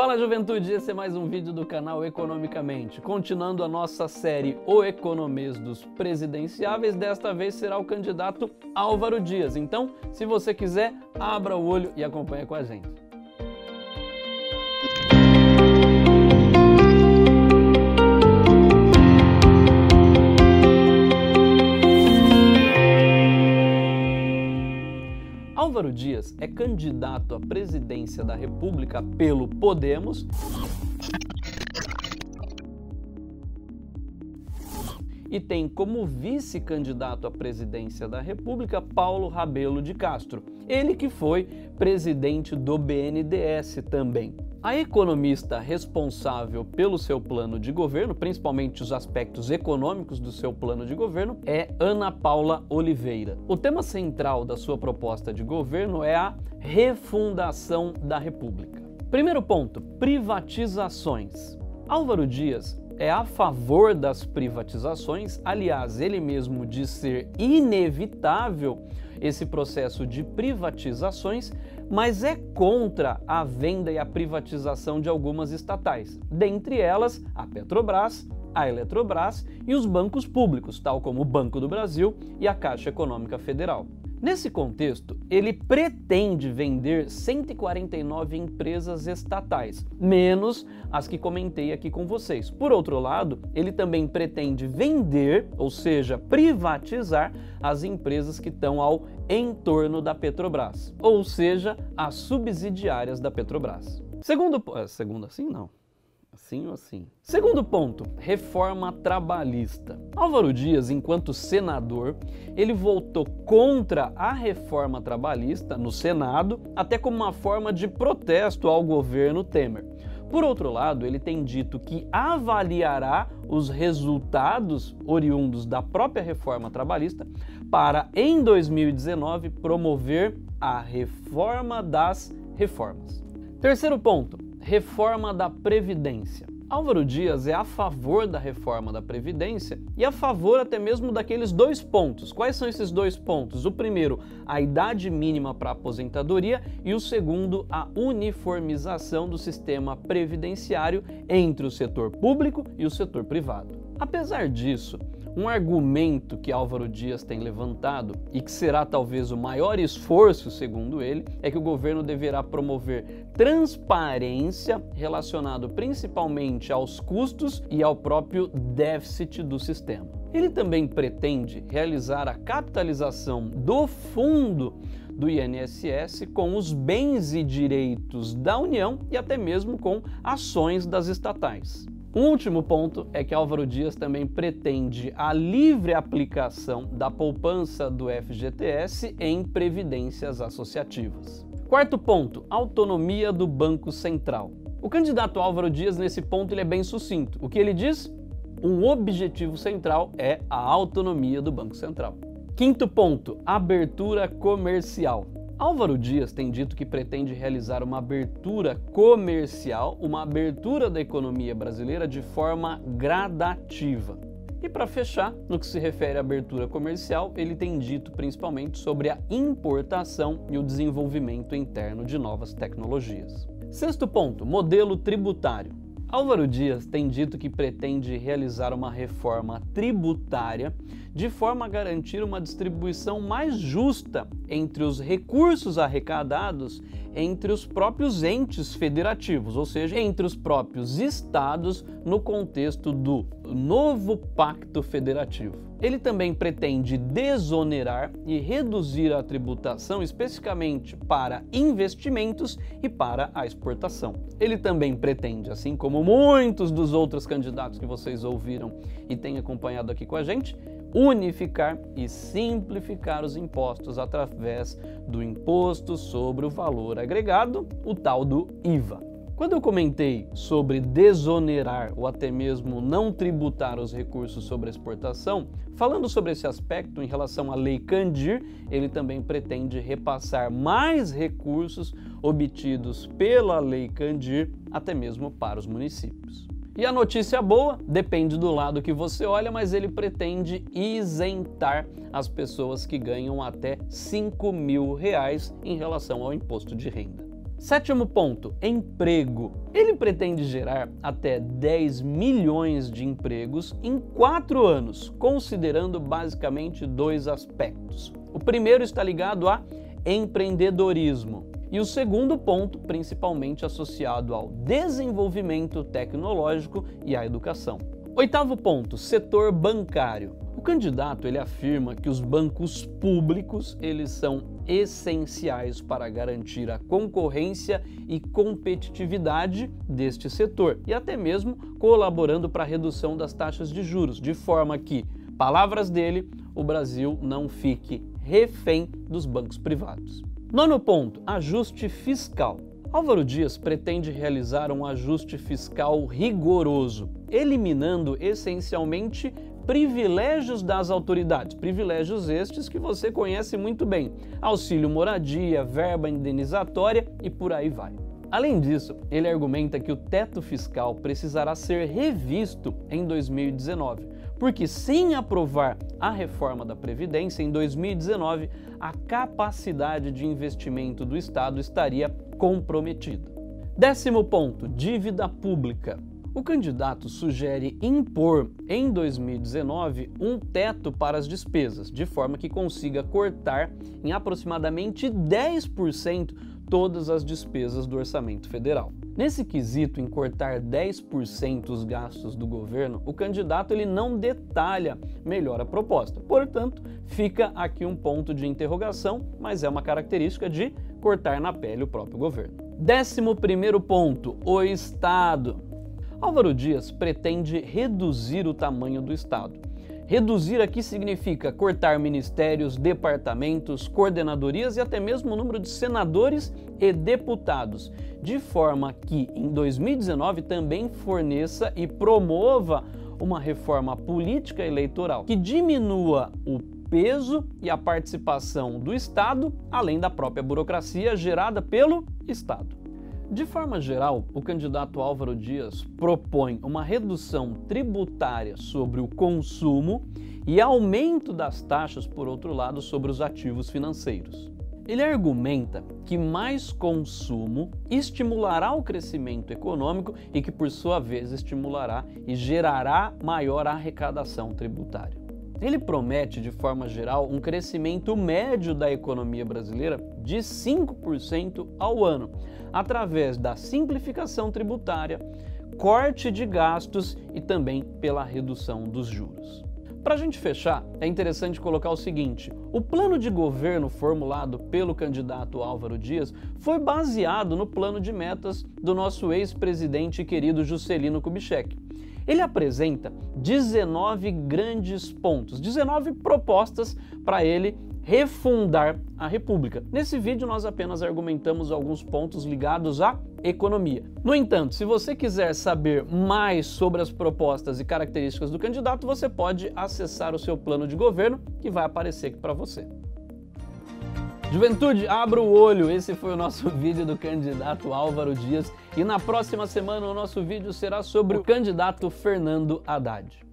Fala juventude, esse é mais um vídeo do canal Economicamente. Continuando a nossa série O Economês dos Presidenciáveis, desta vez será o candidato Álvaro Dias. Então, se você quiser, abra o olho e acompanhe com a gente. É candidato à presidência da República pelo Podemos. E tem como vice-candidato à presidência da República Paulo Rabelo de Castro, ele que foi presidente do BNDES também. A economista responsável pelo seu plano de governo, principalmente os aspectos econômicos do seu plano de governo, é Ana Paula Oliveira. O tema central da sua proposta de governo é a refundação da República. Primeiro ponto: privatizações. Álvaro Dias é a favor das privatizações, aliás, ele mesmo diz ser inevitável esse processo de privatizações, mas é contra a venda e a privatização de algumas estatais, dentre elas a Petrobras, a Eletrobras e os bancos públicos, tal como o Banco do Brasil e a Caixa Econômica Federal. Nesse contexto, ele pretende vender 149 empresas estatais, menos as que comentei aqui com vocês. Por outro lado, ele também pretende vender, ou seja, privatizar as empresas que estão ao entorno da Petrobras, ou seja, as subsidiárias da Petrobras. Segundo, é, segundo assim não. Assim ou assim? Segundo ponto, reforma trabalhista. Álvaro Dias, enquanto senador, ele votou contra a reforma trabalhista no Senado, até como uma forma de protesto ao governo Temer. Por outro lado, ele tem dito que avaliará os resultados oriundos da própria reforma trabalhista para, em 2019, promover a reforma das reformas. Terceiro ponto, reforma da Previdência. Álvaro Dias é a favor da reforma da Previdência e a favor até mesmo daqueles dois pontos. Quais são esses dois pontos? O primeiro, a idade mínima para aposentadoria e o segundo, a uniformização do sistema previdenciário entre o setor público e o setor privado. Apesar disso, um argumento que Álvaro Dias tem levantado e que será talvez o maior esforço, segundo ele, é que o governo deverá promover transparência relacionado principalmente aos custos e ao próprio déficit do sistema. Ele também pretende realizar a capitalização do fundo do INSS com os bens e direitos da União e até mesmo com ações das estatais. Último ponto é que Álvaro Dias também pretende a livre aplicação da poupança do FGTS em previdências associativas. Quarto ponto, autonomia do Banco Central. O candidato Álvaro Dias, nesse ponto, ele é bem sucinto. O que ele diz? Um objetivo central é a autonomia do Banco Central. Quinto ponto, abertura comercial. Álvaro Dias tem dito que pretende realizar uma abertura comercial, uma abertura da economia brasileira de forma gradativa. E para fechar, no que se refere à abertura comercial, ele tem dito principalmente sobre a importação e o desenvolvimento interno de novas tecnologias. Sexto ponto: modelo tributário. Álvaro Dias tem dito que pretende realizar uma reforma tributária de forma a garantir uma distribuição mais justa entre os recursos arrecadados entre os próprios entes federativos, ou seja, entre os próprios estados no contexto do novo pacto federativo. Ele também pretende desonerar e reduzir a tributação especificamente para investimentos e para a exportação. Ele também pretende, assim como muitos dos outros candidatos que vocês ouviram e têm acompanhado aqui com a gente, unificar e simplificar os impostos através do imposto sobre o valor agregado, o tal do IVA. Quando eu comentei sobre desonerar ou até mesmo não tributar os recursos sobre a exportação, falando sobre esse aspecto em relação à Lei Candir, ele também pretende repassar mais recursos obtidos pela Lei Candir até mesmo para os municípios. E a notícia boa depende do lado que você olha, mas ele pretende isentar as pessoas que ganham até 5 mil reais em relação ao imposto de renda. Sétimo ponto: emprego. Ele pretende gerar até 10 milhões de empregos em quatro anos, considerando basicamente dois aspectos. O primeiro está ligado a empreendedorismo. E o segundo ponto, principalmente associado ao desenvolvimento tecnológico e à educação. Oitavo ponto, setor bancário. O candidato ele afirma que os bancos públicos eles são essenciais para garantir a concorrência e competitividade deste setor e até mesmo colaborando para a redução das taxas de juros, de forma que, palavras dele, o Brasil não fique refém dos bancos privados. Nono ponto: ajuste fiscal. Álvaro Dias pretende realizar um ajuste fiscal rigoroso, eliminando essencialmente privilégios das autoridades, privilégios estes que você conhece muito bem: auxílio moradia, verba indenizatória e por aí vai. Além disso, ele argumenta que o teto fiscal precisará ser revisto em 2019, porque sem aprovar a reforma da Previdência em 2019, a capacidade de investimento do Estado estaria comprometida. Décimo ponto: dívida pública. O candidato sugere impor em 2019 um teto para as despesas, de forma que consiga cortar em aproximadamente 10% todas as despesas do orçamento federal. Nesse quesito em cortar 10% os gastos do governo, o candidato ele não detalha melhor a proposta. Portanto, fica aqui um ponto de interrogação, mas é uma característica de cortar na pele o próprio governo. Décimo primeiro ponto, o Estado. Álvaro Dias pretende reduzir o tamanho do Estado. Reduzir aqui significa cortar ministérios, departamentos, coordenadorias e até mesmo o número de senadores e deputados, de forma que em 2019 também forneça e promova uma reforma política eleitoral que diminua o peso e a participação do Estado, além da própria burocracia gerada pelo Estado. De forma geral, o candidato Álvaro Dias propõe uma redução tributária sobre o consumo e aumento das taxas, por outro lado, sobre os ativos financeiros. Ele argumenta que mais consumo estimulará o crescimento econômico e que, por sua vez, estimulará e gerará maior arrecadação tributária. Ele promete, de forma geral, um crescimento médio da economia brasileira de 5% ao ano, através da simplificação tributária, corte de gastos e também pela redução dos juros. Para a gente fechar, é interessante colocar o seguinte: o plano de governo formulado pelo candidato Álvaro Dias foi baseado no plano de metas do nosso ex-presidente querido Juscelino Kubitschek. Ele apresenta 19 grandes pontos, 19 propostas para ele refundar a República. Nesse vídeo, nós apenas argumentamos alguns pontos ligados à economia. No entanto, se você quiser saber mais sobre as propostas e características do candidato, você pode acessar o seu plano de governo que vai aparecer aqui para você. Juventude, abra o olho. Esse foi o nosso vídeo do candidato Álvaro Dias. E na próxima semana o nosso vídeo será sobre o candidato Fernando Haddad.